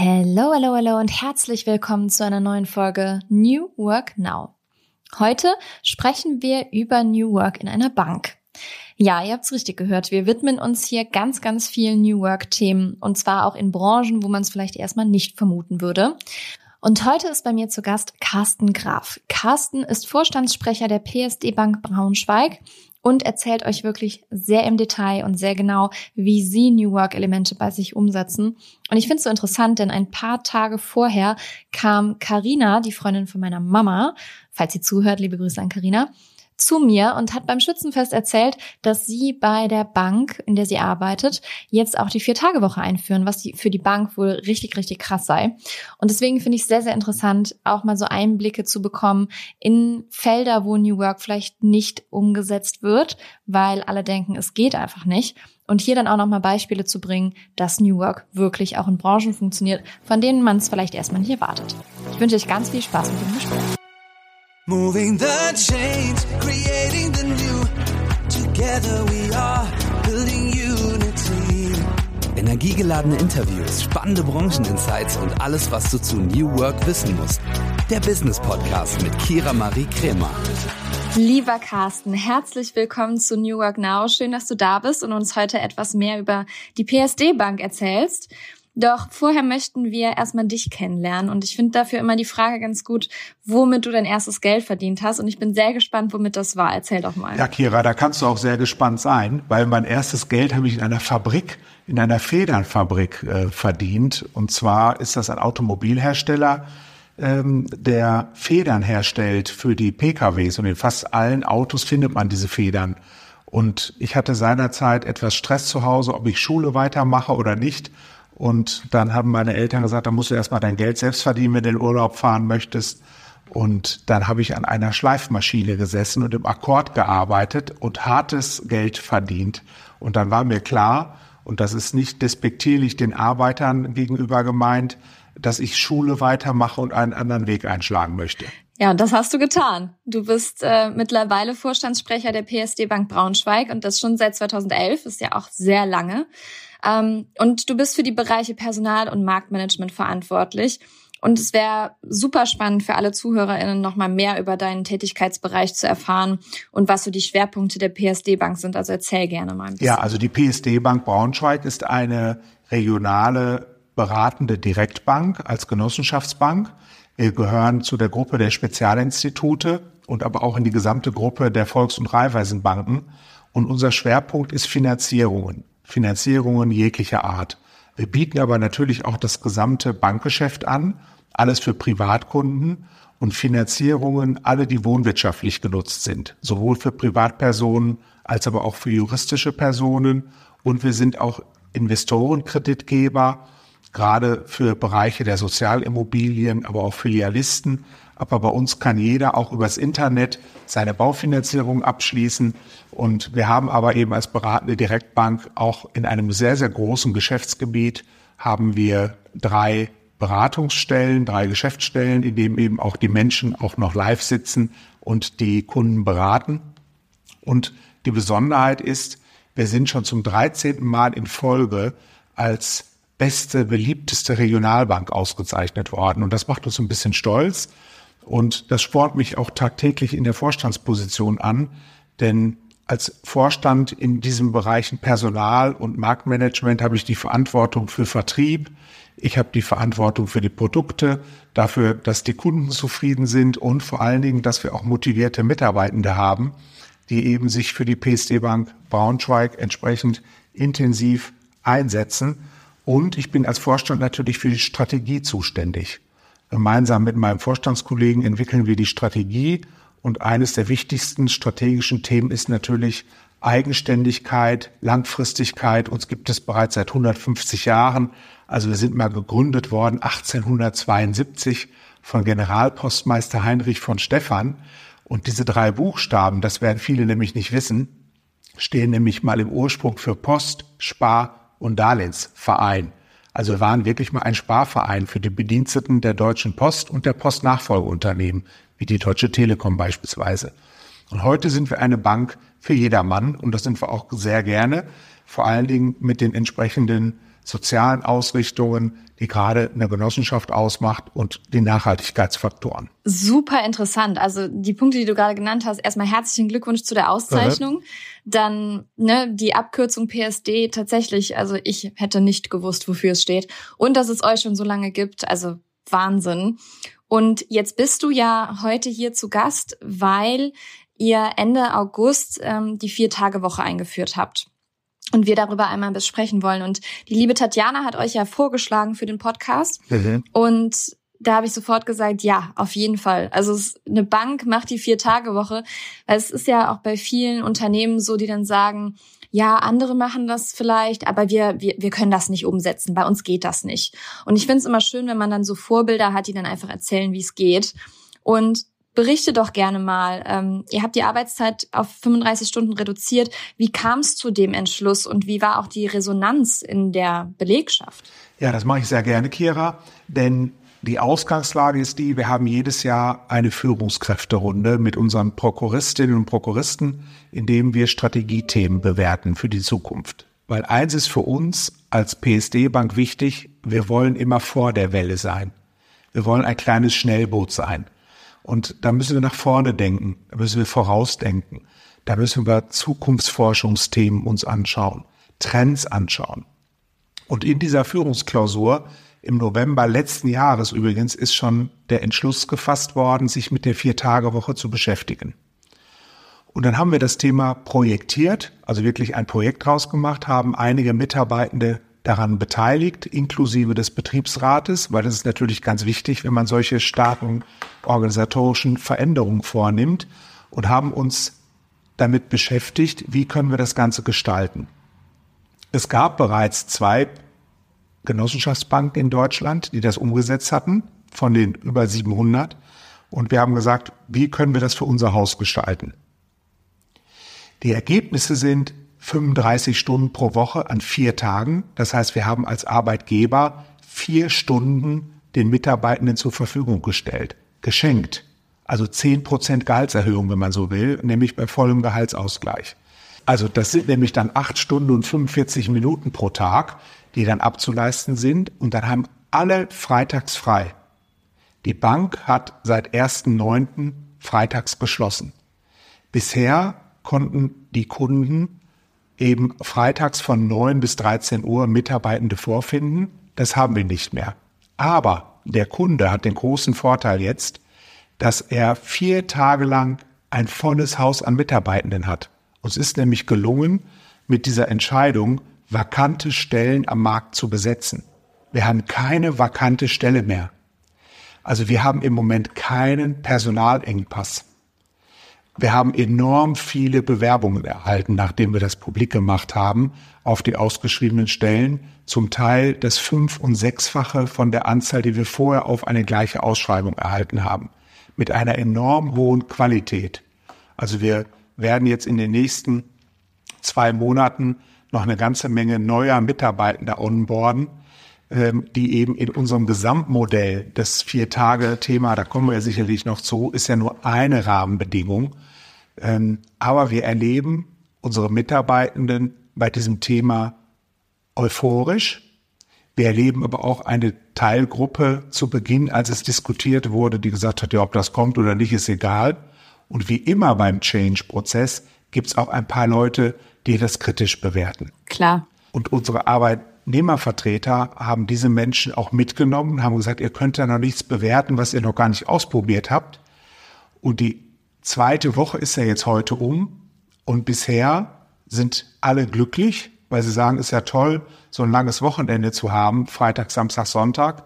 Hello, hello, hello und herzlich willkommen zu einer neuen Folge New Work Now. Heute sprechen wir über New Work in einer Bank. Ja, ihr habt's richtig gehört. Wir widmen uns hier ganz, ganz vielen New Work-Themen und zwar auch in Branchen, wo man es vielleicht erstmal nicht vermuten würde. Und heute ist bei mir zu Gast Carsten Graf. Carsten ist Vorstandssprecher der PSD Bank Braunschweig und erzählt euch wirklich sehr im Detail und sehr genau, wie sie New Work Elemente bei sich umsetzen. Und ich finde es so interessant, denn ein paar Tage vorher kam Karina, die Freundin von meiner Mama, falls sie zuhört, liebe Grüße an Karina, zu mir und hat beim Schützenfest erzählt, dass sie bei der Bank, in der sie arbeitet, jetzt auch die Vier-Tage-Woche einführen, was für die Bank wohl richtig, richtig krass sei. Und deswegen finde ich es sehr, sehr interessant, auch mal so Einblicke zu bekommen in Felder, wo New Work vielleicht nicht umgesetzt wird, weil alle denken, es geht einfach nicht. Und hier dann auch nochmal Beispiele zu bringen, dass New Work wirklich auch in Branchen funktioniert, von denen man es vielleicht erstmal nicht erwartet. Ich wünsche euch ganz viel Spaß mit dem Gespräch. Moving the change, creating the new. Together we are building unity. Energiegeladene Interviews, spannende Brancheninsights und alles, was du zu New Work wissen musst. Der Business Podcast mit Kira Marie Kremer. Lieber Carsten, herzlich willkommen zu New Work Now. Schön, dass du da bist und uns heute etwas mehr über die PSD Bank erzählst. Doch vorher möchten wir erstmal dich kennenlernen und ich finde dafür immer die Frage ganz gut, womit du dein erstes Geld verdient hast und ich bin sehr gespannt, womit das war. Erzähl doch mal. Ja, Kira, da kannst du auch sehr gespannt sein, weil mein erstes Geld habe ich in einer Fabrik, in einer Federnfabrik äh, verdient und zwar ist das ein Automobilhersteller, ähm, der Federn herstellt für die PKWs und in fast allen Autos findet man diese Federn. Und ich hatte seinerzeit etwas Stress zu Hause, ob ich Schule weitermache oder nicht und dann haben meine Eltern gesagt, da musst du erstmal dein Geld selbst verdienen, wenn du in den Urlaub fahren möchtest. Und dann habe ich an einer Schleifmaschine gesessen und im Akkord gearbeitet und hartes Geld verdient. Und dann war mir klar, und das ist nicht despektierlich den Arbeitern gegenüber gemeint, dass ich Schule weitermache und einen anderen Weg einschlagen möchte. Ja, das hast du getan. Du bist äh, mittlerweile Vorstandssprecher der PSD Bank Braunschweig und das schon seit 2011, ist ja auch sehr lange. Ähm, und du bist für die Bereiche Personal und Marktmanagement verantwortlich. Und es wäre super spannend für alle ZuhörerInnen, nochmal mehr über deinen Tätigkeitsbereich zu erfahren und was so die Schwerpunkte der PSD Bank sind. Also erzähl gerne mal ein bisschen. Ja, also die PSD Bank Braunschweig ist eine regionale beratende Direktbank als Genossenschaftsbank. Wir gehören zu der Gruppe der Spezialinstitute und aber auch in die gesamte Gruppe der Volks- und Raiffeisenbanken. Und unser Schwerpunkt ist Finanzierungen. Finanzierungen jeglicher Art. Wir bieten aber natürlich auch das gesamte Bankgeschäft an, alles für Privatkunden und Finanzierungen, alle, die wohnwirtschaftlich genutzt sind, sowohl für Privatpersonen als aber auch für juristische Personen. Und wir sind auch Investorenkreditgeber, gerade für Bereiche der Sozialimmobilien, aber auch Filialisten. Aber bei uns kann jeder auch übers Internet seine Baufinanzierung abschließen. Und wir haben aber eben als beratende Direktbank auch in einem sehr, sehr großen Geschäftsgebiet haben wir drei Beratungsstellen, drei Geschäftsstellen, in denen eben auch die Menschen auch noch live sitzen und die Kunden beraten. Und die Besonderheit ist, wir sind schon zum 13. Mal in Folge als beste, beliebteste Regionalbank ausgezeichnet worden. Und das macht uns ein bisschen stolz. Und das spornt mich auch tagtäglich in der Vorstandsposition an, denn als Vorstand in diesen Bereichen Personal und Marktmanagement habe ich die Verantwortung für Vertrieb. Ich habe die Verantwortung für die Produkte, dafür, dass die Kunden zufrieden sind und vor allen Dingen, dass wir auch motivierte Mitarbeitende haben, die eben sich für die PSD Bank Braunschweig entsprechend intensiv einsetzen. Und ich bin als Vorstand natürlich für die Strategie zuständig. Gemeinsam mit meinem Vorstandskollegen entwickeln wir die Strategie und eines der wichtigsten strategischen Themen ist natürlich Eigenständigkeit, Langfristigkeit. Uns gibt es bereits seit 150 Jahren. Also wir sind mal gegründet worden 1872 von Generalpostmeister Heinrich von Stephan. Und diese drei Buchstaben, das werden viele nämlich nicht wissen, stehen nämlich mal im Ursprung für Post, Spar und Darlehensverein. Also wir waren wirklich mal ein Sparverein für die Bediensteten der Deutschen Post und der Postnachfolgeunternehmen, wie die Deutsche Telekom beispielsweise. Und heute sind wir eine Bank für jedermann und das sind wir auch sehr gerne, vor allen Dingen mit den entsprechenden sozialen Ausrichtungen, die gerade eine Genossenschaft ausmacht und die Nachhaltigkeitsfaktoren. Super interessant. Also die Punkte, die du gerade genannt hast, erstmal herzlichen Glückwunsch zu der Auszeichnung. Dann ne, die Abkürzung PSD tatsächlich, also ich hätte nicht gewusst, wofür es steht. Und dass es euch schon so lange gibt, also Wahnsinn. Und jetzt bist du ja heute hier zu Gast, weil ihr Ende August ähm, die Vier-Tage-Woche eingeführt habt und wir darüber einmal besprechen wollen. Und die liebe Tatjana hat euch ja vorgeschlagen für den Podcast. Mhm. Und da habe ich sofort gesagt, ja, auf jeden Fall. Also eine Bank macht die Vier-Tage-Woche, weil es ist ja auch bei vielen Unternehmen so, die dann sagen, ja, andere machen das vielleicht, aber wir, wir, wir können das nicht umsetzen. Bei uns geht das nicht. Und ich finde es immer schön, wenn man dann so Vorbilder hat, die dann einfach erzählen, wie es geht. Und berichte doch gerne mal. Ähm, ihr habt die Arbeitszeit auf 35 Stunden reduziert. Wie kam es zu dem Entschluss und wie war auch die Resonanz in der Belegschaft? Ja, das mache ich sehr gerne, Kira, denn die Ausgangslage ist die, wir haben jedes Jahr eine Führungskräfterunde mit unseren Prokuristinnen und Prokuristen, in dem wir Strategiethemen bewerten für die Zukunft. Weil eins ist für uns als PSD-Bank wichtig, wir wollen immer vor der Welle sein. Wir wollen ein kleines Schnellboot sein. Und da müssen wir nach vorne denken, da müssen wir vorausdenken, da müssen wir Zukunftsforschungsthemen uns anschauen, Trends anschauen. Und in dieser Führungsklausur im November letzten Jahres übrigens ist schon der Entschluss gefasst worden, sich mit der Vier-Tage-Woche zu beschäftigen. Und dann haben wir das Thema projektiert, also wirklich ein Projekt draus gemacht, haben einige Mitarbeitende daran beteiligt, inklusive des Betriebsrates, weil das ist natürlich ganz wichtig, wenn man solche starken organisatorischen Veränderungen vornimmt und haben uns damit beschäftigt, wie können wir das Ganze gestalten. Es gab bereits zwei Genossenschaftsbanken in Deutschland, die das umgesetzt hatten, von den über 700. Und wir haben gesagt, wie können wir das für unser Haus gestalten? Die Ergebnisse sind 35 Stunden pro Woche an vier Tagen. Das heißt, wir haben als Arbeitgeber vier Stunden den Mitarbeitenden zur Verfügung gestellt, geschenkt. Also 10 Prozent Gehaltserhöhung, wenn man so will, nämlich bei vollem Gehaltsausgleich. Also das sind nämlich dann acht Stunden und 45 Minuten pro Tag, die dann abzuleisten sind. Und dann haben alle freitags frei. Die Bank hat seit 1.9. freitags geschlossen. Bisher konnten die Kunden eben freitags von 9 bis 13 Uhr Mitarbeitende vorfinden. Das haben wir nicht mehr. Aber der Kunde hat den großen Vorteil jetzt, dass er vier Tage lang ein volles Haus an Mitarbeitenden hat. Uns ist nämlich gelungen, mit dieser Entscheidung vakante Stellen am Markt zu besetzen. Wir haben keine vakante Stelle mehr. Also wir haben im Moment keinen Personalengpass. Wir haben enorm viele Bewerbungen erhalten, nachdem wir das publik gemacht haben, auf die ausgeschriebenen Stellen. Zum Teil das fünf- und sechsfache von der Anzahl, die wir vorher auf eine gleiche Ausschreibung erhalten haben. Mit einer enorm hohen Qualität. Also wir werden jetzt in den nächsten zwei Monaten noch eine ganze Menge neuer Mitarbeitender onboarden, ähm, die eben in unserem Gesamtmodell, das Vier-Tage-Thema, da kommen wir ja sicherlich noch zu, ist ja nur eine Rahmenbedingung. Ähm, aber wir erleben unsere Mitarbeitenden bei diesem Thema euphorisch. Wir erleben aber auch eine Teilgruppe zu Beginn, als es diskutiert wurde, die gesagt hat, ja, ob das kommt oder nicht, ist egal. Und wie immer beim Change-Prozess gibt es auch ein paar Leute, die das kritisch bewerten. Klar. Und unsere Arbeitnehmervertreter haben diese Menschen auch mitgenommen, haben gesagt, ihr könnt ja noch nichts bewerten, was ihr noch gar nicht ausprobiert habt. Und die zweite Woche ist ja jetzt heute um. Und bisher sind alle glücklich, weil sie sagen, ist ja toll, so ein langes Wochenende zu haben, Freitag, Samstag, Sonntag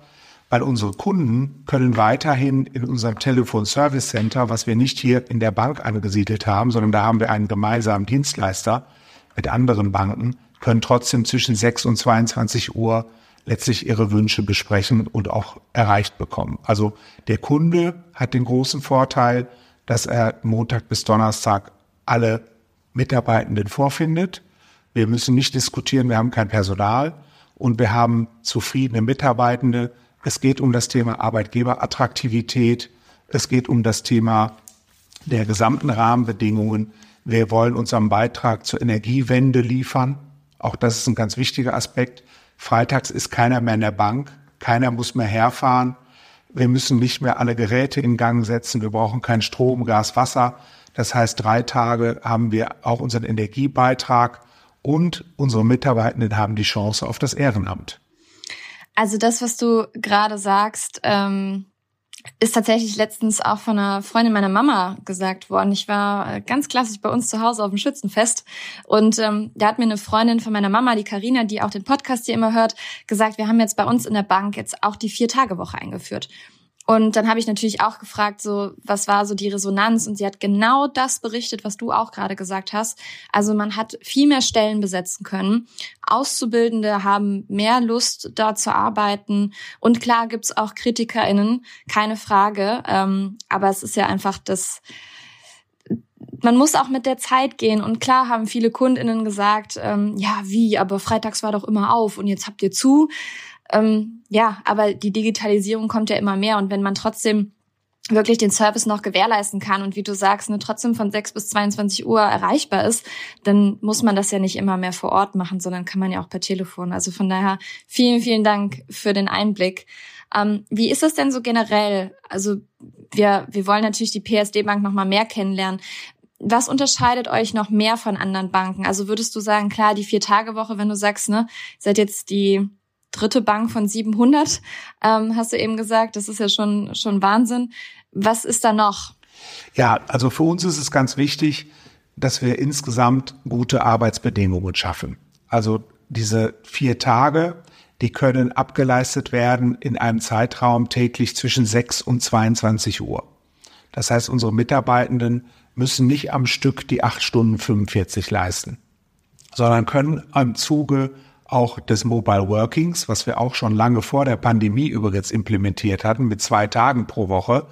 weil unsere Kunden können weiterhin in unserem Telefon Service Center, was wir nicht hier in der Bank angesiedelt haben, sondern da haben wir einen gemeinsamen Dienstleister mit anderen Banken, können trotzdem zwischen 6 und 22 Uhr letztlich ihre Wünsche besprechen und auch erreicht bekommen. Also der Kunde hat den großen Vorteil, dass er Montag bis Donnerstag alle Mitarbeitenden vorfindet. Wir müssen nicht diskutieren, wir haben kein Personal und wir haben zufriedene Mitarbeitende, es geht um das Thema Arbeitgeberattraktivität. Es geht um das Thema der gesamten Rahmenbedingungen. Wir wollen unseren Beitrag zur Energiewende liefern. Auch das ist ein ganz wichtiger Aspekt. Freitags ist keiner mehr in der Bank, keiner muss mehr herfahren. Wir müssen nicht mehr alle Geräte in Gang setzen. Wir brauchen kein Strom, Gas, Wasser. Das heißt, drei Tage haben wir auch unseren Energiebeitrag und unsere Mitarbeitenden haben die Chance auf das Ehrenamt. Also das, was du gerade sagst, ähm, ist tatsächlich letztens auch von einer Freundin meiner Mama gesagt worden. Ich war äh, ganz klassisch bei uns zu Hause auf dem Schützenfest und ähm, da hat mir eine Freundin von meiner Mama, die Karina, die auch den Podcast hier immer hört, gesagt, wir haben jetzt bei uns in der Bank jetzt auch die Vier-Tage-Woche eingeführt. Und dann habe ich natürlich auch gefragt, so was war so die Resonanz? Und sie hat genau das berichtet, was du auch gerade gesagt hast. Also man hat viel mehr Stellen besetzen können. Auszubildende haben mehr Lust, da zu arbeiten. Und klar gibt's auch KritikerInnen, keine Frage. Ähm, aber es ist ja einfach das, man muss auch mit der Zeit gehen. Und klar haben viele KundInnen gesagt, ähm, ja, wie, aber freitags war doch immer auf und jetzt habt ihr zu. Ähm, ja, aber die Digitalisierung kommt ja immer mehr und wenn man trotzdem wirklich den Service noch gewährleisten kann und wie du sagst, ne, trotzdem von 6 bis 22 Uhr erreichbar ist, dann muss man das ja nicht immer mehr vor Ort machen, sondern kann man ja auch per Telefon. Also von daher vielen, vielen Dank für den Einblick. Ähm, wie ist es denn so generell? Also wir, wir wollen natürlich die PSD Bank noch mal mehr kennenlernen. Was unterscheidet euch noch mehr von anderen Banken? Also würdest du sagen, klar, die Vier-Tage-Woche, wenn du sagst, ne, seid jetzt die dritte Bank von 700, ähm, hast du eben gesagt. Das ist ja schon, schon Wahnsinn. Was ist da noch? Ja, also für uns ist es ganz wichtig, dass wir insgesamt gute Arbeitsbedingungen schaffen. Also diese vier Tage, die können abgeleistet werden in einem Zeitraum täglich zwischen 6 und 22 Uhr. Das heißt, unsere Mitarbeitenden müssen nicht am Stück die 8 Stunden 45 leisten, sondern können im Zuge auch des Mobile Workings, was wir auch schon lange vor der Pandemie übrigens implementiert hatten, mit zwei Tagen pro Woche.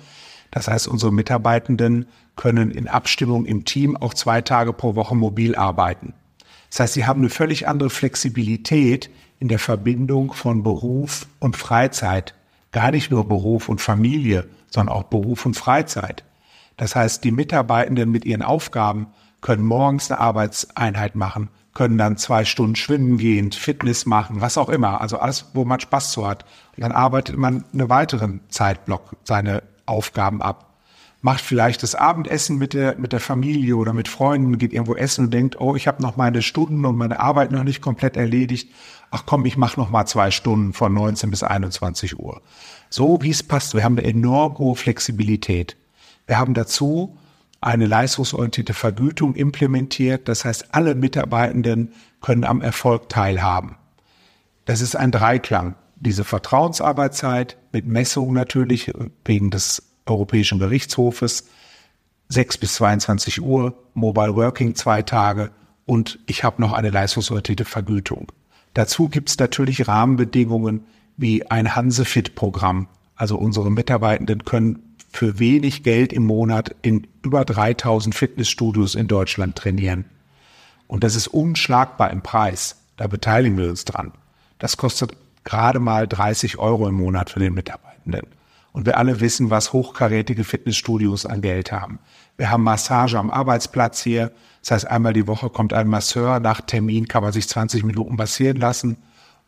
Das heißt, unsere Mitarbeitenden können in Abstimmung im Team auch zwei Tage pro Woche mobil arbeiten. Das heißt, sie haben eine völlig andere Flexibilität in der Verbindung von Beruf und Freizeit. Gar nicht nur Beruf und Familie, sondern auch Beruf und Freizeit. Das heißt, die Mitarbeitenden mit ihren Aufgaben können morgens eine Arbeitseinheit machen, können dann zwei Stunden schwimmen gehen, Fitness machen, was auch immer. Also alles, wo man Spaß zu hat. Und dann arbeitet man einen weiteren Zeitblock seine Aufgaben ab. Macht vielleicht das Abendessen mit der, mit der Familie oder mit Freunden, geht irgendwo essen und denkt, oh, ich habe noch meine Stunden und meine Arbeit noch nicht komplett erledigt. Ach komm, ich mache noch mal zwei Stunden von 19 bis 21 Uhr. So wie es passt. Wir haben eine enorm hohe Flexibilität. Wir haben dazu eine leistungsorientierte Vergütung implementiert. Das heißt, alle Mitarbeitenden können am Erfolg teilhaben. Das ist ein Dreiklang. Diese Vertrauensarbeitszeit mit Messung natürlich wegen des Europäischen Gerichtshofes, 6 bis 22 Uhr, Mobile Working zwei Tage und ich habe noch eine leistungsorientierte Vergütung. Dazu gibt es natürlich Rahmenbedingungen wie ein Hansefit-Programm. Also unsere Mitarbeitenden können für wenig Geld im Monat in über 3000 Fitnessstudios in Deutschland trainieren. Und das ist unschlagbar im Preis. Da beteiligen wir uns dran. Das kostet gerade mal 30 Euro im Monat für den Mitarbeitenden. Und wir alle wissen, was hochkarätige Fitnessstudios an Geld haben. Wir haben Massage am Arbeitsplatz hier. Das heißt, einmal die Woche kommt ein Masseur. Nach Termin kann man sich 20 Minuten massieren lassen.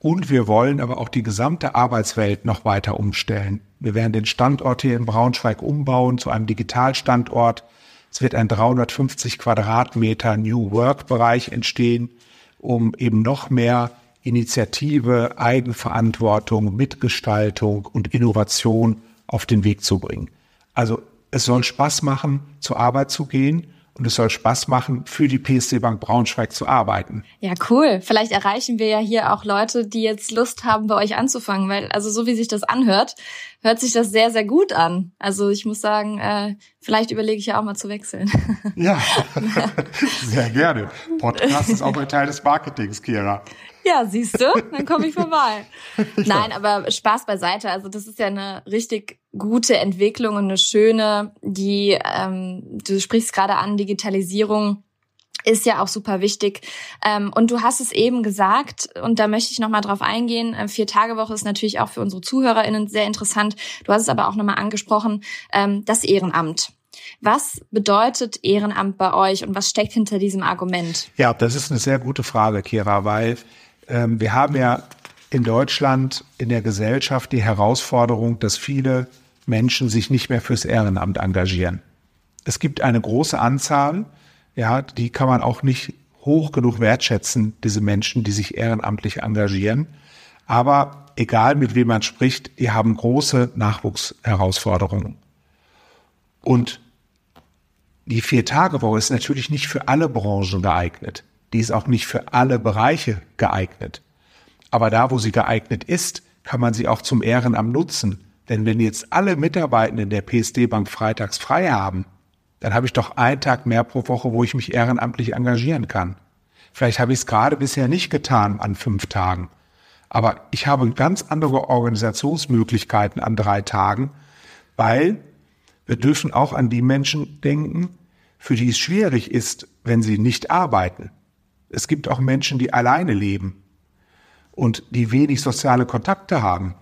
Und wir wollen aber auch die gesamte Arbeitswelt noch weiter umstellen. Wir werden den Standort hier in Braunschweig umbauen zu einem Digitalstandort. Es wird ein 350 Quadratmeter New Work Bereich entstehen, um eben noch mehr Initiative, Eigenverantwortung, Mitgestaltung und Innovation auf den Weg zu bringen. Also es soll Spaß machen, zur Arbeit zu gehen und es soll Spaß machen, für die PSD Bank Braunschweig zu arbeiten. Ja, cool. Vielleicht erreichen wir ja hier auch Leute, die jetzt Lust haben, bei euch anzufangen, weil also so wie sich das anhört, hört sich das sehr, sehr gut an. Also ich muss sagen, äh, vielleicht überlege ich ja auch mal zu wechseln. Ja, sehr gerne. Podcast ist auch ein Teil des Marketings, Kira. Ja, siehst du, dann komme ich vorbei. Nein, aber Spaß beiseite. Also das ist ja eine richtig gute Entwicklung und eine schöne, die, ähm, du sprichst gerade an, Digitalisierung ist ja auch super wichtig. Ähm, und du hast es eben gesagt, und da möchte ich nochmal drauf eingehen, äh, Vier-Tage-Woche ist natürlich auch für unsere ZuhörerInnen sehr interessant. Du hast es aber auch nochmal angesprochen, ähm, das Ehrenamt. Was bedeutet Ehrenamt bei euch und was steckt hinter diesem Argument? Ja, das ist eine sehr gute Frage, Kira, weil ähm, wir haben ja in Deutschland in der Gesellschaft die Herausforderung, dass viele Menschen sich nicht mehr fürs Ehrenamt engagieren. Es gibt eine große Anzahl, ja, die kann man auch nicht hoch genug wertschätzen, diese Menschen, die sich ehrenamtlich engagieren. Aber egal mit wem man spricht, die haben große Nachwuchsherausforderungen. Und die Vier-Tage-Woche ist natürlich nicht für alle Branchen geeignet. Die ist auch nicht für alle Bereiche geeignet. Aber da, wo sie geeignet ist, kann man sie auch zum Ehrenamt nutzen. Denn wenn jetzt alle Mitarbeitenden der PSD Bank freitags frei haben, dann habe ich doch einen Tag mehr pro Woche, wo ich mich ehrenamtlich engagieren kann. Vielleicht habe ich es gerade bisher nicht getan an fünf Tagen. Aber ich habe ganz andere Organisationsmöglichkeiten an drei Tagen, weil wir dürfen auch an die Menschen denken, für die es schwierig ist, wenn sie nicht arbeiten. Es gibt auch Menschen, die alleine leben und die wenig soziale Kontakte haben.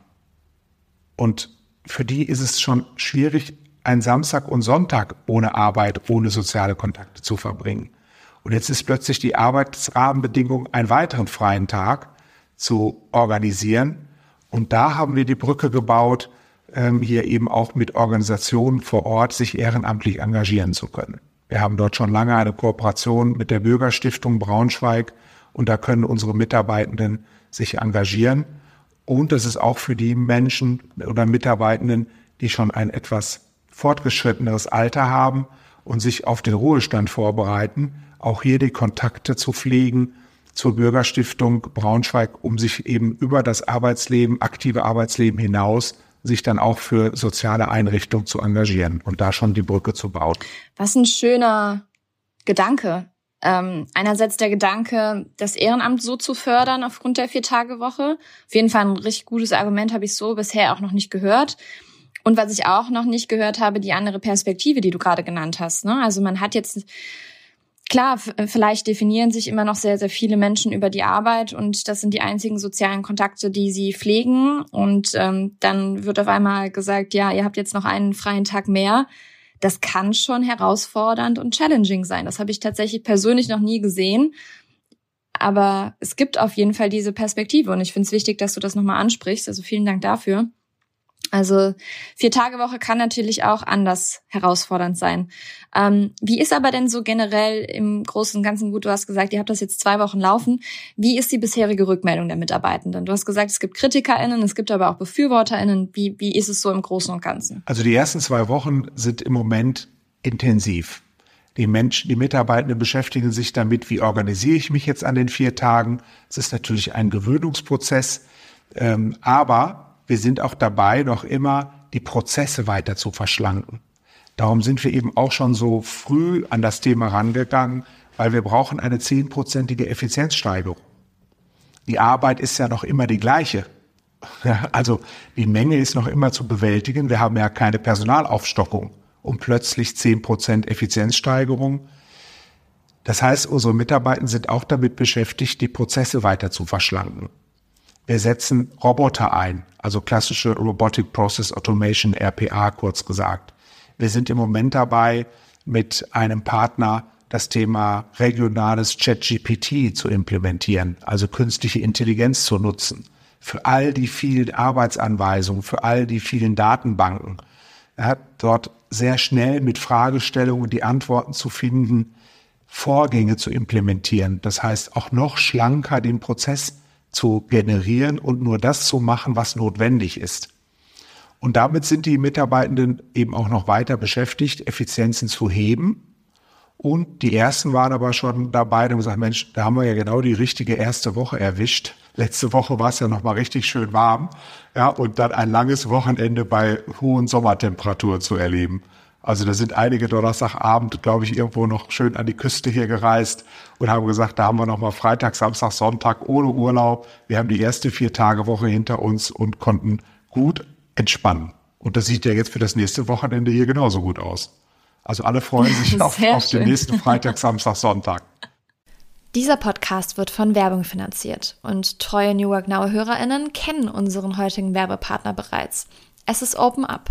Und für die ist es schon schwierig, einen Samstag und Sonntag ohne Arbeit, ohne soziale Kontakte zu verbringen. Und jetzt ist plötzlich die Arbeitsrahmenbedingung, einen weiteren freien Tag zu organisieren. Und da haben wir die Brücke gebaut, ähm, hier eben auch mit Organisationen vor Ort sich ehrenamtlich engagieren zu können. Wir haben dort schon lange eine Kooperation mit der Bürgerstiftung Braunschweig und da können unsere Mitarbeitenden sich engagieren. Und das ist auch für die Menschen oder Mitarbeitenden, die schon ein etwas fortgeschritteneres Alter haben und sich auf den Ruhestand vorbereiten, auch hier die Kontakte zu pflegen zur Bürgerstiftung Braunschweig, um sich eben über das Arbeitsleben, aktive Arbeitsleben hinaus sich dann auch für soziale Einrichtungen zu engagieren und da schon die Brücke zu bauen. Was ein schöner Gedanke. Ähm, einerseits der Gedanke, das Ehrenamt so zu fördern aufgrund der Vier-Tage-Woche. Auf jeden Fall ein richtig gutes Argument habe ich so bisher auch noch nicht gehört. Und was ich auch noch nicht gehört habe, die andere Perspektive, die du gerade genannt hast. Ne? Also man hat jetzt Klar, vielleicht definieren sich immer noch sehr, sehr viele Menschen über die Arbeit und das sind die einzigen sozialen Kontakte, die sie pflegen. Und ähm, dann wird auf einmal gesagt, ja, ihr habt jetzt noch einen freien Tag mehr. Das kann schon herausfordernd und challenging sein. Das habe ich tatsächlich persönlich noch nie gesehen. Aber es gibt auf jeden Fall diese Perspektive und ich finde es wichtig, dass du das nochmal ansprichst. Also vielen Dank dafür. Also vier Tage Woche kann natürlich auch anders herausfordernd sein. Ähm, wie ist aber denn so generell im Großen und Ganzen gut? Du hast gesagt, ihr habt das jetzt zwei Wochen laufen. Wie ist die bisherige Rückmeldung der Mitarbeitenden? Du hast gesagt, es gibt KritikerInnen, es gibt aber auch BefürworterInnen. Wie, wie ist es so im Großen und Ganzen? Also die ersten zwei Wochen sind im Moment intensiv. Die Menschen, die Mitarbeitenden beschäftigen sich damit, wie organisiere ich mich jetzt an den vier Tagen. Es ist natürlich ein Gewöhnungsprozess, ähm, aber wir sind auch dabei, noch immer die Prozesse weiter zu verschlanken. Darum sind wir eben auch schon so früh an das Thema rangegangen, weil wir brauchen eine zehnprozentige Effizienzsteigerung. Die Arbeit ist ja noch immer die gleiche. Also die Menge ist noch immer zu bewältigen. Wir haben ja keine Personalaufstockung um plötzlich zehn Prozent Effizienzsteigerung. Das heißt, unsere Mitarbeiter sind auch damit beschäftigt, die Prozesse weiter zu verschlanken. Wir setzen Roboter ein, also klassische Robotic Process Automation, RPA kurz gesagt. Wir sind im Moment dabei, mit einem Partner das Thema regionales ChatGPT zu implementieren, also künstliche Intelligenz zu nutzen. Für all die vielen Arbeitsanweisungen, für all die vielen Datenbanken. Er hat dort sehr schnell mit Fragestellungen die Antworten zu finden, Vorgänge zu implementieren. Das heißt, auch noch schlanker den Prozess zu generieren und nur das zu machen, was notwendig ist. Und damit sind die Mitarbeitenden eben auch noch weiter beschäftigt, Effizienzen zu heben. Und die ersten waren aber schon dabei und gesagt, Mensch, da haben wir ja genau die richtige erste Woche erwischt. Letzte Woche war es ja noch mal richtig schön warm. Ja, und dann ein langes Wochenende bei hohen Sommertemperaturen zu erleben. Also da sind einige Donnerstagabend, glaube ich, irgendwo noch schön an die Küste hier gereist und haben gesagt, da haben wir noch mal Freitag, Samstag, Sonntag ohne Urlaub. Wir haben die erste vier Tage Woche hinter uns und konnten gut entspannen. Und das sieht ja jetzt für das nächste Wochenende hier genauso gut aus. Also alle freuen sich auf, auf den nächsten Freitag, Samstag, Sonntag. Dieser Podcast wird von Werbung finanziert und treue New Work Now HörerInnen kennen unseren heutigen Werbepartner bereits. Es ist Open Up.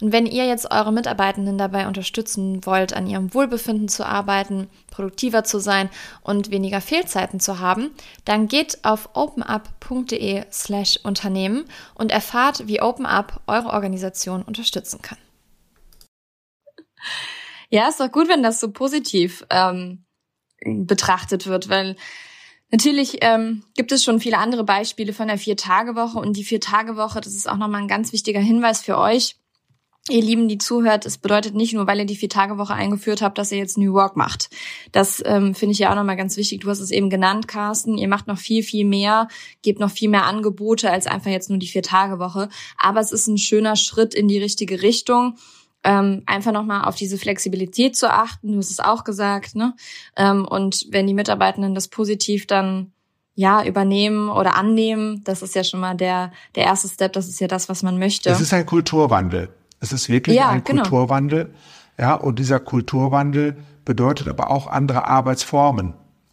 Und wenn ihr jetzt eure Mitarbeitenden dabei unterstützen wollt, an ihrem Wohlbefinden zu arbeiten, produktiver zu sein und weniger Fehlzeiten zu haben, dann geht auf openup.de slash Unternehmen und erfahrt, wie OpenUp eure Organisation unterstützen kann. Ja, ist doch gut, wenn das so positiv ähm, betrachtet wird, weil Natürlich ähm, gibt es schon viele andere Beispiele von der Vier-Tage-Woche und die Vier-Tage-Woche, das ist auch nochmal ein ganz wichtiger Hinweis für euch. Ihr Lieben, die zuhört, es bedeutet nicht nur, weil ihr die Vier-Tage-Woche eingeführt habt, dass ihr jetzt New Work macht. Das ähm, finde ich ja auch nochmal ganz wichtig. Du hast es eben genannt, Carsten. Ihr macht noch viel, viel mehr, gebt noch viel mehr Angebote als einfach jetzt nur die Vier-Tage-Woche. Aber es ist ein schöner Schritt in die richtige Richtung. Ähm, einfach nochmal auf diese Flexibilität zu achten. Du hast es auch gesagt, ne? Ähm, und wenn die Mitarbeitenden das positiv dann ja, übernehmen oder annehmen, das ist ja schon mal der, der erste Step, das ist ja das, was man möchte. Es ist ein Kulturwandel. Es ist wirklich ja, ein genau. Kulturwandel. Ja, und dieser Kulturwandel bedeutet aber auch andere Arbeitsformen.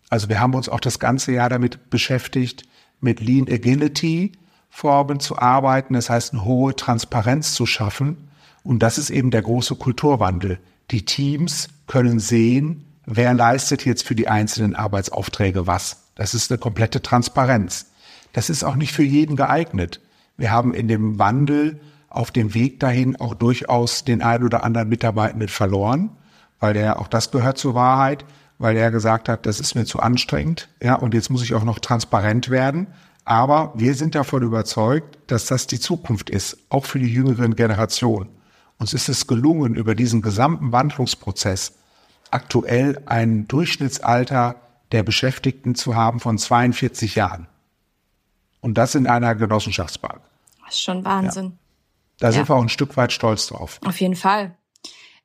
Also wir haben uns auch das ganze Jahr damit beschäftigt, mit Lean Agility Formen zu arbeiten. Das heißt, eine hohe Transparenz zu schaffen. Und das ist eben der große Kulturwandel. Die Teams können sehen, wer leistet jetzt für die einzelnen Arbeitsaufträge was. Das ist eine komplette Transparenz. Das ist auch nicht für jeden geeignet. Wir haben in dem Wandel auf dem Weg dahin auch durchaus den ein oder anderen Mitarbeitenden verloren, weil der, auch das gehört zur Wahrheit, weil er gesagt hat, das ist mir zu anstrengend, ja, und jetzt muss ich auch noch transparent werden. Aber wir sind davon überzeugt, dass das die Zukunft ist, auch für die jüngeren Generationen. Uns ist es gelungen, über diesen gesamten Wandlungsprozess aktuell ein Durchschnittsalter der Beschäftigten zu haben von 42 Jahren. Und das in einer Genossenschaftsbank. Das ist schon Wahnsinn. Da ja. sind wir auch ein Stück weit stolz drauf. Auf jeden Fall.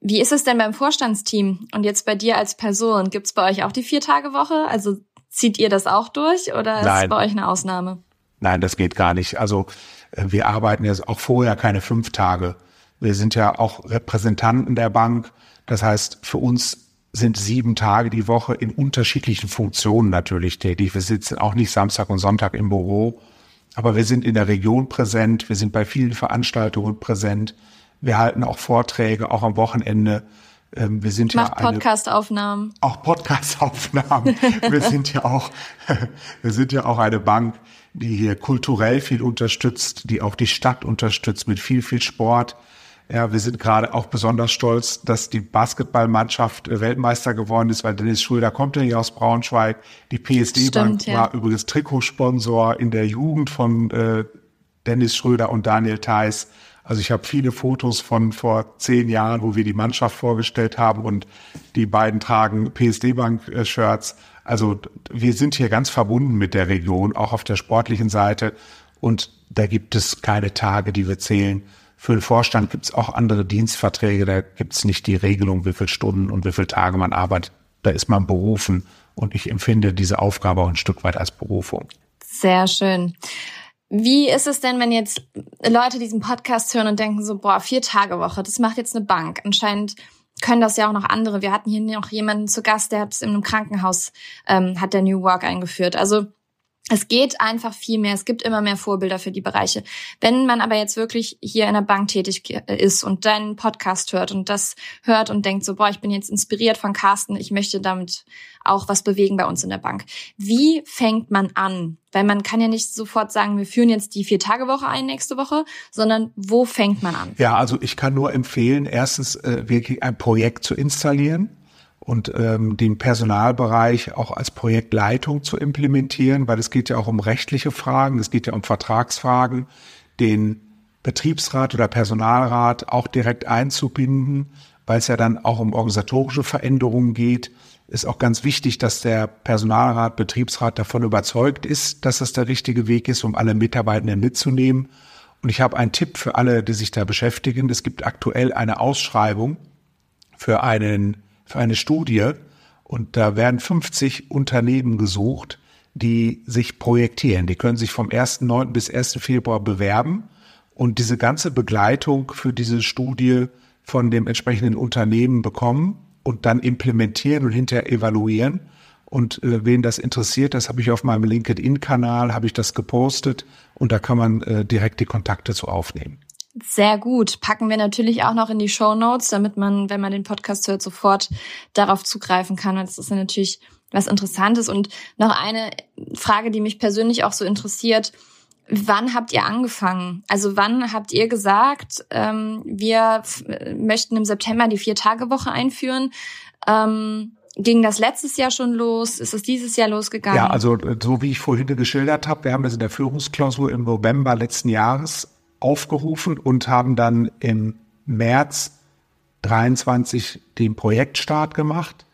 Wie ist es denn beim Vorstandsteam und jetzt bei dir als Person? Gibt es bei euch auch die Vier-Tage-Woche? Also zieht ihr das auch durch oder Nein. ist es bei euch eine Ausnahme? Nein, das geht gar nicht. Also äh, wir arbeiten jetzt auch vorher keine fünf Tage. Wir sind ja auch Repräsentanten der Bank. Das heißt, für uns sind sieben Tage die Woche in unterschiedlichen Funktionen natürlich tätig. Wir sitzen auch nicht Samstag und Sonntag im Büro, aber wir sind in der Region präsent, wir sind bei vielen Veranstaltungen präsent, wir halten auch Vorträge, auch am Wochenende. Ähm, wir sind Macht ja Podcast-Aufnahmen. Auch Podcast-Aufnahmen. wir sind ja auch, wir sind ja auch eine Bank, die hier kulturell viel unterstützt, die auch die Stadt unterstützt mit viel, viel Sport. Ja, wir sind gerade auch besonders stolz, dass die Basketballmannschaft äh, Weltmeister geworden ist, weil Dennis Schröder kommt ja hier aus Braunschweig. Die PSD Bank ja. war übrigens Trikotsponsor in der Jugend von äh, Dennis Schröder und Daniel Theiss. Also ich habe viele Fotos von vor zehn Jahren, wo wir die Mannschaft vorgestellt haben und die beiden tragen PSD-Bank-Shirts. Also wir sind hier ganz verbunden mit der Region, auch auf der sportlichen Seite. Und da gibt es keine Tage, die wir zählen für den Vorstand gibt es auch andere Dienstverträge, da gibt es nicht die Regelung, wie viele Stunden und wie viele Tage man arbeitet. Da ist man berufen und ich empfinde diese Aufgabe auch ein Stück weit als Berufung. Sehr schön. Wie ist es denn, wenn jetzt Leute diesen Podcast hören und denken so, boah, vier Tage Woche, das macht jetzt eine Bank. Anscheinend können das ja auch noch andere. Wir hatten hier noch jemanden zu Gast, der hat es in einem Krankenhaus, ähm, hat der New Work eingeführt. Also es geht einfach viel mehr. Es gibt immer mehr Vorbilder für die Bereiche. Wenn man aber jetzt wirklich hier in der Bank tätig ist und deinen Podcast hört und das hört und denkt so, boah, ich bin jetzt inspiriert von Carsten, ich möchte damit auch was bewegen bei uns in der Bank. Wie fängt man an? Weil man kann ja nicht sofort sagen, wir führen jetzt die Vier-Tage-Woche ein nächste Woche, sondern wo fängt man an? Ja, also ich kann nur empfehlen, erstens äh, wirklich ein Projekt zu installieren und ähm, den Personalbereich auch als Projektleitung zu implementieren, weil es geht ja auch um rechtliche Fragen, es geht ja um Vertragsfragen, den Betriebsrat oder Personalrat auch direkt einzubinden, weil es ja dann auch um organisatorische Veränderungen geht. Ist auch ganz wichtig, dass der Personalrat, Betriebsrat davon überzeugt ist, dass das der richtige Weg ist, um alle Mitarbeitenden mitzunehmen. Und ich habe einen Tipp für alle, die sich da beschäftigen. Es gibt aktuell eine Ausschreibung für einen für eine Studie und da werden 50 Unternehmen gesucht, die sich projektieren. Die können sich vom 1.9. bis 1. Februar bewerben und diese ganze Begleitung für diese Studie von dem entsprechenden Unternehmen bekommen und dann implementieren und hinterher evaluieren. Und äh, wen das interessiert, das habe ich auf meinem LinkedIn-Kanal, habe ich das gepostet und da kann man äh, direkt die Kontakte zu aufnehmen. Sehr gut. Packen wir natürlich auch noch in die Show Notes, damit man, wenn man den Podcast hört, sofort darauf zugreifen kann. Das ist natürlich was Interessantes. Und noch eine Frage, die mich persönlich auch so interessiert. Wann habt ihr angefangen? Also wann habt ihr gesagt, ähm, wir möchten im September die Vier-Tage-Woche einführen? Ähm, ging das letztes Jahr schon los? Ist es dieses Jahr losgegangen? Ja, also so wie ich vorhin geschildert habe, wir haben das in der Führungsklausur im November letzten Jahres aufgerufen und haben dann im März 23 den Projektstart gemacht,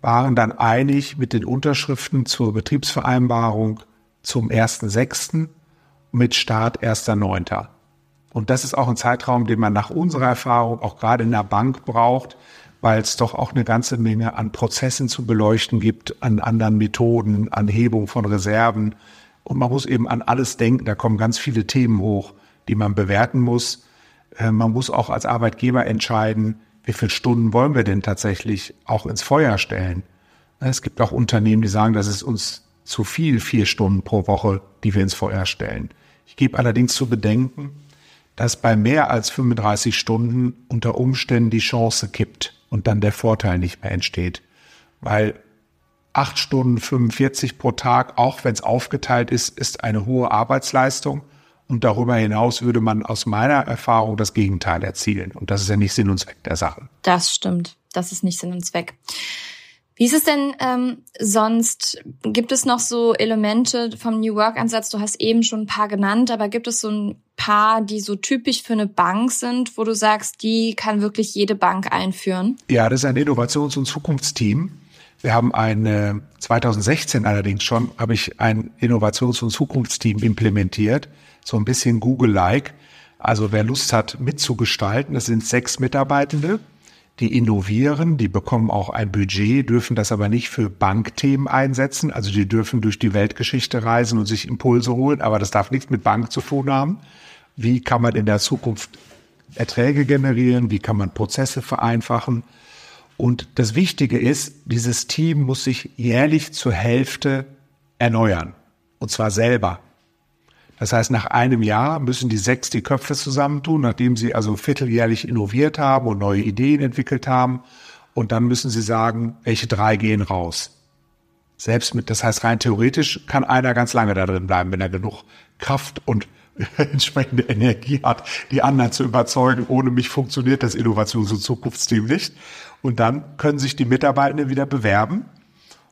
waren dann einig mit den Unterschriften zur Betriebsvereinbarung zum 1.6. mit Start 1.9. Und das ist auch ein Zeitraum, den man nach unserer Erfahrung auch gerade in der Bank braucht, weil es doch auch eine ganze Menge an Prozessen zu beleuchten gibt, an anderen Methoden, an Hebung von Reserven. Und man muss eben an alles denken, da kommen ganz viele Themen hoch die man bewerten muss. Äh, man muss auch als Arbeitgeber entscheiden, wie viele Stunden wollen wir denn tatsächlich auch ins Feuer stellen. Es gibt auch Unternehmen, die sagen, das ist uns zu viel, vier Stunden pro Woche, die wir ins Feuer stellen. Ich gebe allerdings zu bedenken, dass bei mehr als 35 Stunden unter Umständen die Chance kippt und dann der Vorteil nicht mehr entsteht. Weil acht Stunden 45 pro Tag, auch wenn es aufgeteilt ist, ist eine hohe Arbeitsleistung. Und darüber hinaus würde man aus meiner Erfahrung das Gegenteil erzielen. Und das ist ja nicht Sinn und Zweck der Sache. Das stimmt. Das ist nicht Sinn und Zweck. Wie ist es denn ähm, sonst? Gibt es noch so Elemente vom New Work-Ansatz? Du hast eben schon ein paar genannt, aber gibt es so ein paar, die so typisch für eine Bank sind, wo du sagst, die kann wirklich jede Bank einführen? Ja, das ist ein Innovations- und Zukunftsteam. Wir haben ein, 2016 allerdings schon, habe ich ein Innovations- und Zukunftsteam implementiert so ein bisschen Google-like. Also wer Lust hat mitzugestalten, das sind sechs Mitarbeitende, die innovieren, die bekommen auch ein Budget, dürfen das aber nicht für Bankthemen einsetzen. Also die dürfen durch die Weltgeschichte reisen und sich Impulse holen, aber das darf nichts mit Bank zu tun haben. Wie kann man in der Zukunft Erträge generieren? Wie kann man Prozesse vereinfachen? Und das Wichtige ist, dieses Team muss sich jährlich zur Hälfte erneuern. Und zwar selber. Das heißt, nach einem Jahr müssen die sechs die Köpfe zusammentun, nachdem sie also vierteljährlich innoviert haben und neue Ideen entwickelt haben. Und dann müssen sie sagen, welche drei gehen raus. Selbst mit, das heißt, rein theoretisch kann einer ganz lange da drin bleiben, wenn er genug Kraft und entsprechende Energie hat, die anderen zu überzeugen. Ohne mich funktioniert das Innovations- und Zukunftsteam nicht. Und dann können sich die Mitarbeitenden wieder bewerben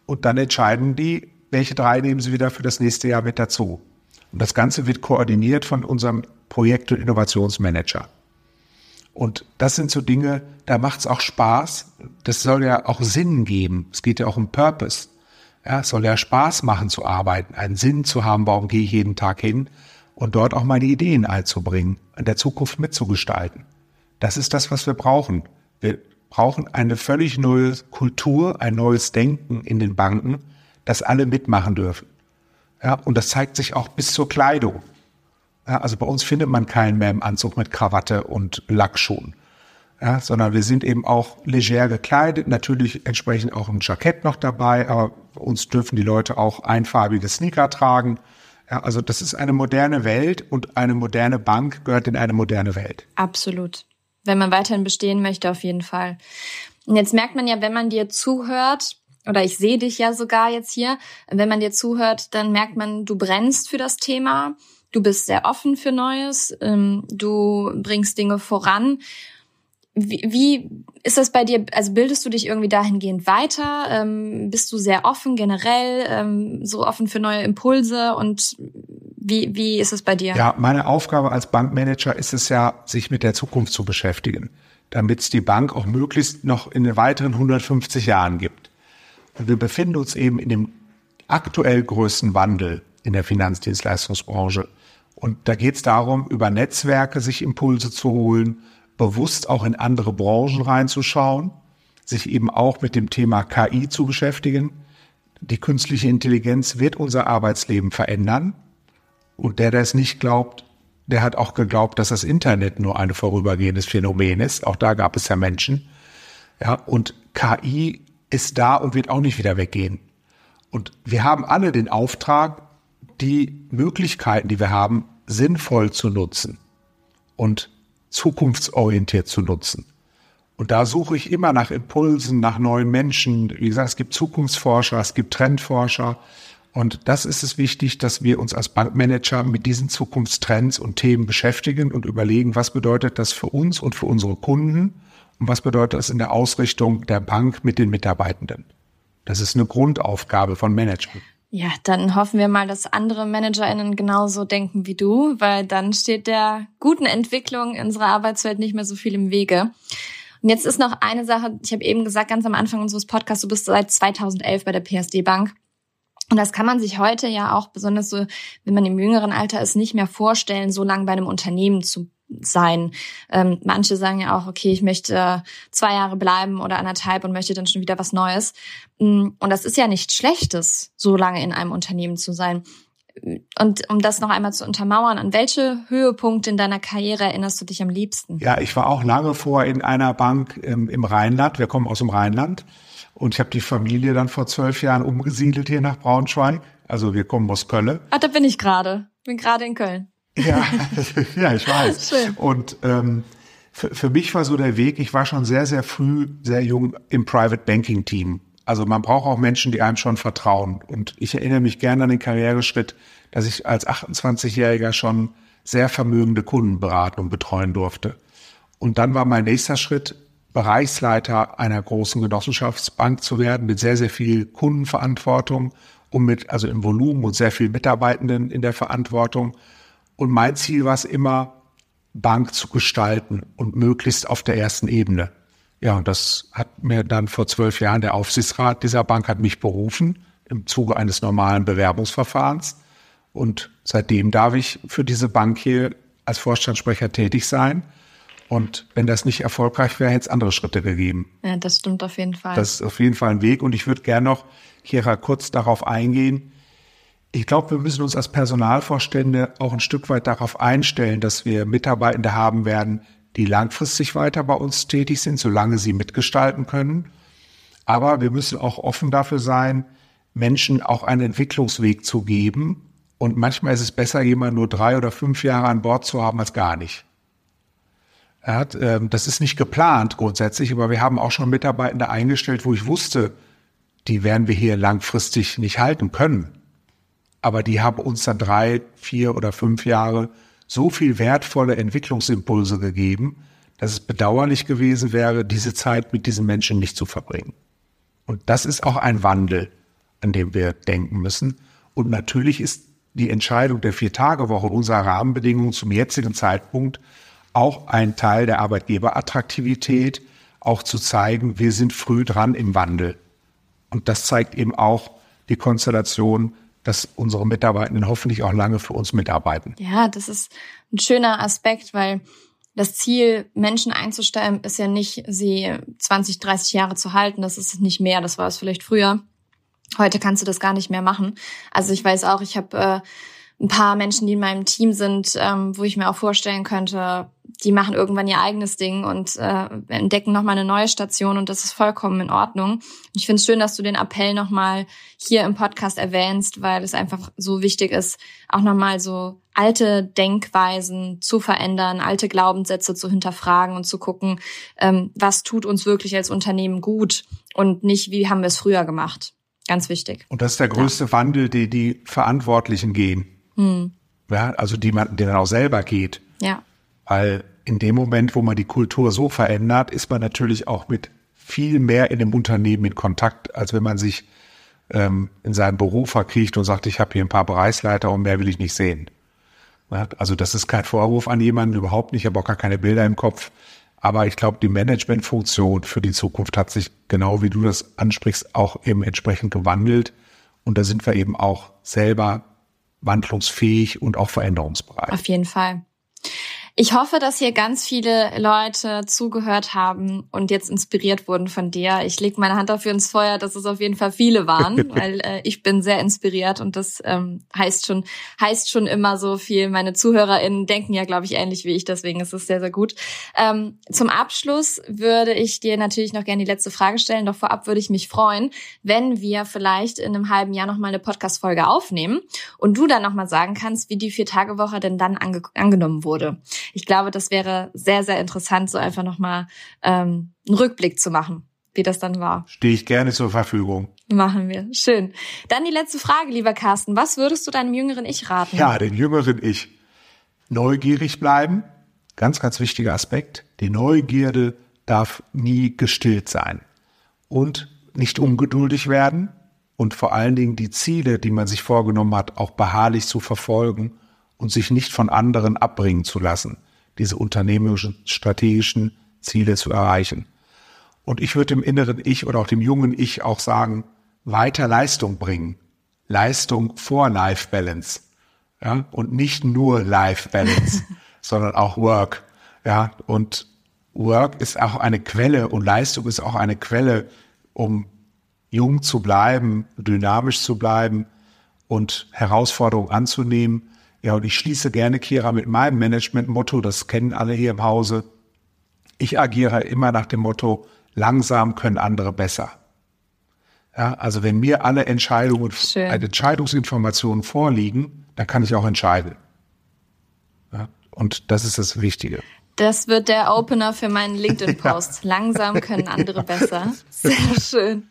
und dann entscheiden die, welche drei nehmen sie wieder für das nächste Jahr mit dazu. Und das Ganze wird koordiniert von unserem Projekt- und Innovationsmanager. Und das sind so Dinge, da macht es auch Spaß. Das soll ja auch Sinn geben. Es geht ja auch um Purpose. Ja, es soll ja Spaß machen zu arbeiten, einen Sinn zu haben, warum gehe ich jeden Tag hin und dort auch meine Ideen einzubringen, in der Zukunft mitzugestalten. Das ist das, was wir brauchen. Wir brauchen eine völlig neue Kultur, ein neues Denken in den Banken, dass alle mitmachen dürfen. Ja, und das zeigt sich auch bis zur Kleidung. Ja, also bei uns findet man keinen mehr im Anzug mit Krawatte und Lackschuhen. Ja, sondern wir sind eben auch leger gekleidet, natürlich entsprechend auch ein Jackett noch dabei, aber bei uns dürfen die Leute auch einfarbige Sneaker tragen. Ja, also das ist eine moderne Welt und eine moderne Bank gehört in eine moderne Welt. Absolut. Wenn man weiterhin bestehen möchte, auf jeden Fall. Und jetzt merkt man ja, wenn man dir zuhört, oder ich sehe dich ja sogar jetzt hier, wenn man dir zuhört, dann merkt man, du brennst für das Thema, du bist sehr offen für Neues, ähm, du bringst Dinge voran. wie, wie ist das bei dir? Also bildest du dich irgendwie dahingehend weiter? Ähm, bist du sehr offen generell, ähm, so offen für neue Impulse? Und wie, wie ist es bei dir? Ja, meine Aufgabe als Bankmanager ist es ja, sich mit der Zukunft zu beschäftigen, damit es die Bank auch möglichst noch in den weiteren 150 Jahren gibt. Wir befinden uns eben in dem aktuell größten Wandel in der Finanzdienstleistungsbranche. Und da geht es darum, über Netzwerke sich Impulse zu holen, bewusst auch in andere Branchen reinzuschauen, sich eben auch mit dem Thema KI zu beschäftigen. Die künstliche Intelligenz wird unser Arbeitsleben verändern. Und der, der es nicht glaubt, der hat auch geglaubt, dass das Internet nur ein vorübergehendes Phänomen ist. Auch da gab es ja Menschen. Ja, und KI ist da und wird auch nicht wieder weggehen. Und wir haben alle den Auftrag, die Möglichkeiten, die wir haben, sinnvoll zu nutzen und zukunftsorientiert zu nutzen. Und da suche ich immer nach Impulsen, nach neuen Menschen. Wie gesagt, es gibt Zukunftsforscher, es gibt Trendforscher. Und das ist es wichtig, dass wir uns als Bankmanager mit diesen Zukunftstrends und Themen beschäftigen und überlegen, was bedeutet das für uns und für unsere Kunden und was bedeutet das in der Ausrichtung der Bank mit den Mitarbeitenden. Das ist eine Grundaufgabe von Management. Ja, dann hoffen wir mal, dass andere ManagerInnen genauso denken wie du, weil dann steht der guten Entwicklung unserer Arbeitswelt nicht mehr so viel im Wege. Und jetzt ist noch eine Sache, ich habe eben gesagt, ganz am Anfang unseres Podcasts, du bist seit 2011 bei der PSD Bank. Und das kann man sich heute ja auch, besonders so, wenn man im jüngeren Alter ist, nicht mehr vorstellen, so lange bei einem Unternehmen zu sein. Ähm, manche sagen ja auch, okay, ich möchte zwei Jahre bleiben oder anderthalb und möchte dann schon wieder was Neues. Mm, und das ist ja nichts Schlechtes, so lange in einem Unternehmen zu sein. Und um das noch einmal zu untermauern, an welche Höhepunkte in deiner Karriere erinnerst du dich am liebsten? Ja, ich war auch lange vor in einer Bank ähm, im Rheinland. Wir kommen aus dem Rheinland. Und ich habe die Familie dann vor zwölf Jahren umgesiedelt hier nach Braunschweig. Also wir kommen aus Köln. Ah, da bin ich gerade. Bin gerade in Köln. Ja, ja, ich weiß. Schön. Und ähm, für, für mich war so der Weg, ich war schon sehr, sehr früh, sehr jung im Private Banking Team. Also man braucht auch Menschen, die einem schon vertrauen. Und ich erinnere mich gerne an den Karriereschritt, dass ich als 28-Jähriger schon sehr vermögende Kunden beraten und betreuen durfte. Und dann war mein nächster Schritt, Bereichsleiter einer großen Genossenschaftsbank zu werden mit sehr, sehr viel Kundenverantwortung und mit, also im Volumen und sehr viel Mitarbeitenden in der Verantwortung. Und mein Ziel war es immer, Bank zu gestalten und möglichst auf der ersten Ebene. Ja, und das hat mir dann vor zwölf Jahren der Aufsichtsrat dieser Bank hat mich berufen im Zuge eines normalen Bewerbungsverfahrens. Und seitdem darf ich für diese Bank hier als Vorstandssprecher tätig sein. Und wenn das nicht erfolgreich wäre, hätte es andere Schritte gegeben. Ja, das stimmt auf jeden Fall. Das ist auf jeden Fall ein Weg. Und ich würde gerne noch, Kira, kurz darauf eingehen, ich glaube, wir müssen uns als Personalvorstände auch ein Stück weit darauf einstellen, dass wir Mitarbeitende haben werden, die langfristig weiter bei uns tätig sind, solange sie mitgestalten können. Aber wir müssen auch offen dafür sein, Menschen auch einen Entwicklungsweg zu geben. Und manchmal ist es besser, jemanden nur drei oder fünf Jahre an Bord zu haben, als gar nicht. Hat, äh, das ist nicht geplant grundsätzlich, aber wir haben auch schon Mitarbeitende eingestellt, wo ich wusste, die werden wir hier langfristig nicht halten können aber die haben uns dann drei, vier oder fünf Jahre so viel wertvolle Entwicklungsimpulse gegeben, dass es bedauerlich gewesen wäre, diese Zeit mit diesen Menschen nicht zu verbringen. Und das ist auch ein Wandel, an dem wir denken müssen. Und natürlich ist die Entscheidung der Vier-Tage-Woche unserer Rahmenbedingungen zum jetzigen Zeitpunkt auch ein Teil der Arbeitgeberattraktivität, auch zu zeigen, wir sind früh dran im Wandel. Und das zeigt eben auch die Konstellation dass unsere Mitarbeitenden hoffentlich auch lange für uns mitarbeiten. Ja, das ist ein schöner Aspekt, weil das Ziel, Menschen einzustellen, ist ja nicht, sie 20, 30 Jahre zu halten. Das ist nicht mehr. Das war es vielleicht früher. Heute kannst du das gar nicht mehr machen. Also ich weiß auch, ich habe äh, ein paar Menschen, die in meinem Team sind, ähm, wo ich mir auch vorstellen könnte, die machen irgendwann ihr eigenes Ding und äh, entdecken nochmal eine neue Station und das ist vollkommen in Ordnung. Ich finde es schön, dass du den Appell nochmal hier im Podcast erwähnst, weil es einfach so wichtig ist, auch nochmal so alte Denkweisen zu verändern, alte Glaubenssätze zu hinterfragen und zu gucken, ähm, was tut uns wirklich als Unternehmen gut und nicht, wie haben wir es früher gemacht. Ganz wichtig. Und das ist der größte ja. Wandel, die die Verantwortlichen gehen. Hm. Ja, also die man, der dann auch selber geht. Ja. Weil in dem Moment, wo man die Kultur so verändert, ist man natürlich auch mit viel mehr in dem Unternehmen in Kontakt, als wenn man sich ähm, in seinem Beruf verkriecht und sagt, ich habe hier ein paar Bereichsleiter und mehr will ich nicht sehen. Also das ist kein Vorwurf an jemanden, überhaupt nicht, ich habe auch gar keine Bilder im Kopf. Aber ich glaube, die Managementfunktion für die Zukunft hat sich, genau wie du das ansprichst, auch eben entsprechend gewandelt. Und da sind wir eben auch selber wandlungsfähig und auch veränderungsbereit. Auf jeden Fall. Ich hoffe, dass hier ganz viele Leute zugehört haben und jetzt inspiriert wurden von dir. Ich lege meine Hand dafür ins Feuer, dass es auf jeden Fall viele waren, weil äh, ich bin sehr inspiriert und das ähm, heißt schon heißt schon immer so viel. Meine ZuhörerInnen denken ja, glaube ich, ähnlich wie ich, deswegen ist es sehr sehr gut. Ähm, zum Abschluss würde ich dir natürlich noch gerne die letzte Frage stellen. Doch vorab würde ich mich freuen, wenn wir vielleicht in einem halben Jahr noch mal eine Podcast-Folge aufnehmen und du dann noch mal sagen kannst, wie die vier Tage Woche denn dann ange angenommen wurde ich glaube, das wäre sehr, sehr interessant, so einfach nochmal ähm, einen Rückblick zu machen, wie das dann war. Stehe ich gerne zur Verfügung. Machen wir. Schön. Dann die letzte Frage, lieber Carsten. Was würdest du deinem jüngeren Ich raten? Ja, den jüngeren Ich. Neugierig bleiben. Ganz, ganz wichtiger Aspekt. Die Neugierde darf nie gestillt sein. Und nicht ungeduldig werden. Und vor allen Dingen die Ziele, die man sich vorgenommen hat, auch beharrlich zu verfolgen und sich nicht von anderen abbringen zu lassen, diese unternehmerischen, strategischen Ziele zu erreichen. Und ich würde dem inneren Ich oder auch dem jungen Ich auch sagen, weiter Leistung bringen. Leistung vor Life Balance. Ja, und nicht nur Life Balance, sondern auch Work. Ja, und Work ist auch eine Quelle und Leistung ist auch eine Quelle, um jung zu bleiben, dynamisch zu bleiben und Herausforderungen anzunehmen ja, und ich schließe gerne, Kira, mit meinem Management-Motto, das kennen alle hier im Hause. Ich agiere immer nach dem Motto, langsam können andere besser. Ja, also wenn mir alle Entscheidungen, Schön. Entscheidungsinformationen vorliegen, dann kann ich auch entscheiden. Ja, und das ist das Wichtige. Das wird der Opener für meinen LinkedIn-Post. Ja. Langsam können andere besser. Sehr schön.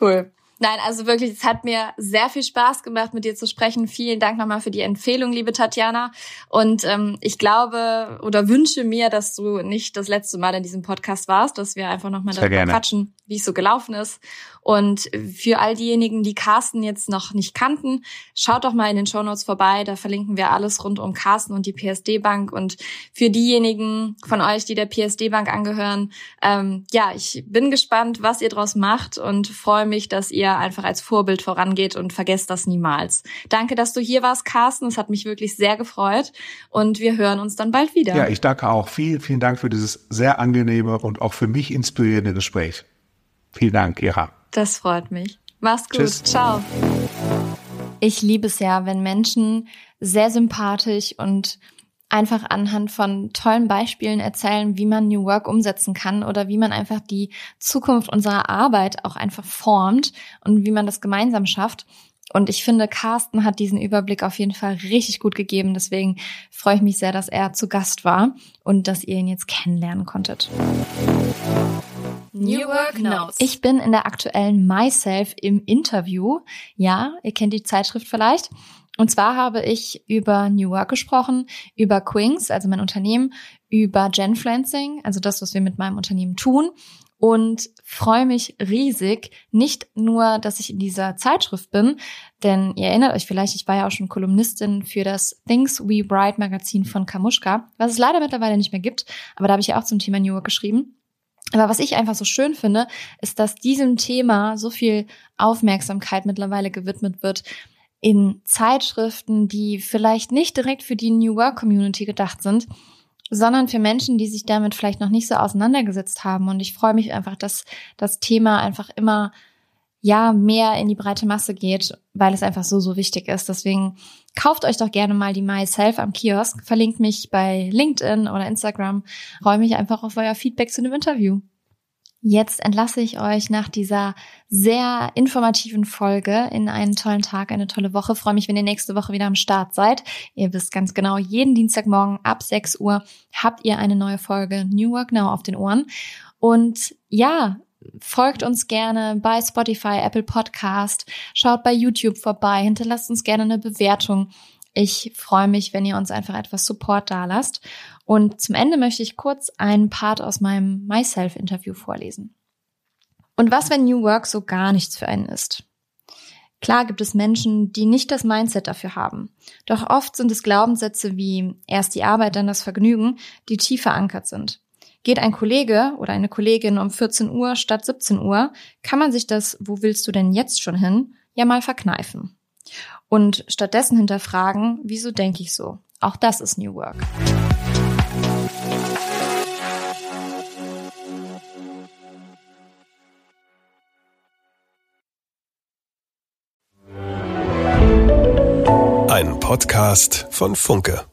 Cool. Nein, also wirklich, es hat mir sehr viel Spaß gemacht, mit dir zu sprechen. Vielen Dank nochmal für die Empfehlung, liebe Tatjana. Und ähm, ich glaube oder wünsche mir, dass du nicht das letzte Mal in diesem Podcast warst, dass wir einfach nochmal darüber quatschen, wie es so gelaufen ist. Und für all diejenigen, die Carsten jetzt noch nicht kannten, schaut doch mal in den Shownotes vorbei. Da verlinken wir alles rund um Carsten und die PSD Bank. Und für diejenigen von euch, die der PSD Bank angehören, ähm, ja, ich bin gespannt, was ihr draus macht und freue mich, dass ihr einfach als Vorbild vorangeht und vergesst das niemals. Danke, dass du hier warst, Carsten. Es hat mich wirklich sehr gefreut und wir hören uns dann bald wieder. Ja, ich danke auch. Vielen, vielen Dank für dieses sehr angenehme und auch für mich inspirierende Gespräch. Vielen Dank, Ira. Das freut mich. Mach's gut. Tschüss. Ciao. Ich liebe es ja, wenn Menschen sehr sympathisch und einfach anhand von tollen Beispielen erzählen, wie man New Work umsetzen kann oder wie man einfach die Zukunft unserer Arbeit auch einfach formt und wie man das gemeinsam schafft. Und ich finde, Carsten hat diesen Überblick auf jeden Fall richtig gut gegeben. Deswegen freue ich mich sehr, dass er zu Gast war und dass ihr ihn jetzt kennenlernen konntet. New Work Notes. Ich bin in der aktuellen Myself im Interview. Ja, ihr kennt die Zeitschrift vielleicht. Und zwar habe ich über New Work gesprochen, über Quings, also mein Unternehmen, über Genfluencing, also das, was wir mit meinem Unternehmen tun. Und freue mich riesig, nicht nur, dass ich in dieser Zeitschrift bin, denn ihr erinnert euch vielleicht, ich war ja auch schon Kolumnistin für das Things We Write Magazin von Kamushka, was es leider mittlerweile nicht mehr gibt, aber da habe ich ja auch zum Thema New Work geschrieben. Aber was ich einfach so schön finde, ist, dass diesem Thema so viel Aufmerksamkeit mittlerweile gewidmet wird in Zeitschriften, die vielleicht nicht direkt für die New Work Community gedacht sind, sondern für Menschen, die sich damit vielleicht noch nicht so auseinandergesetzt haben. Und ich freue mich einfach, dass das Thema einfach immer ja mehr in die breite Masse geht, weil es einfach so, so wichtig ist. Deswegen kauft euch doch gerne mal die Myself am Kiosk, verlinkt mich bei LinkedIn oder Instagram, freue mich einfach auf euer Feedback zu dem Interview. Jetzt entlasse ich euch nach dieser sehr informativen Folge in einen tollen Tag, eine tolle Woche. freue mich, wenn ihr nächste Woche wieder am Start seid. Ihr wisst ganz genau, jeden Dienstagmorgen ab 6 Uhr habt ihr eine neue Folge New Work Now auf den Ohren. Und ja, folgt uns gerne bei Spotify, Apple Podcast, schaut bei YouTube vorbei, hinterlasst uns gerne eine Bewertung. Ich freue mich, wenn ihr uns einfach etwas Support dalasst. Und zum Ende möchte ich kurz einen Part aus meinem Myself-Interview vorlesen. Und was, wenn New Work so gar nichts für einen ist? Klar gibt es Menschen, die nicht das Mindset dafür haben. Doch oft sind es Glaubenssätze wie erst die Arbeit, dann das Vergnügen, die tief verankert sind. Geht ein Kollege oder eine Kollegin um 14 Uhr statt 17 Uhr, kann man sich das, wo willst du denn jetzt schon hin, ja mal verkneifen. Und stattdessen hinterfragen, wieso denke ich so? Auch das ist New Work. Ein Podcast von Funke.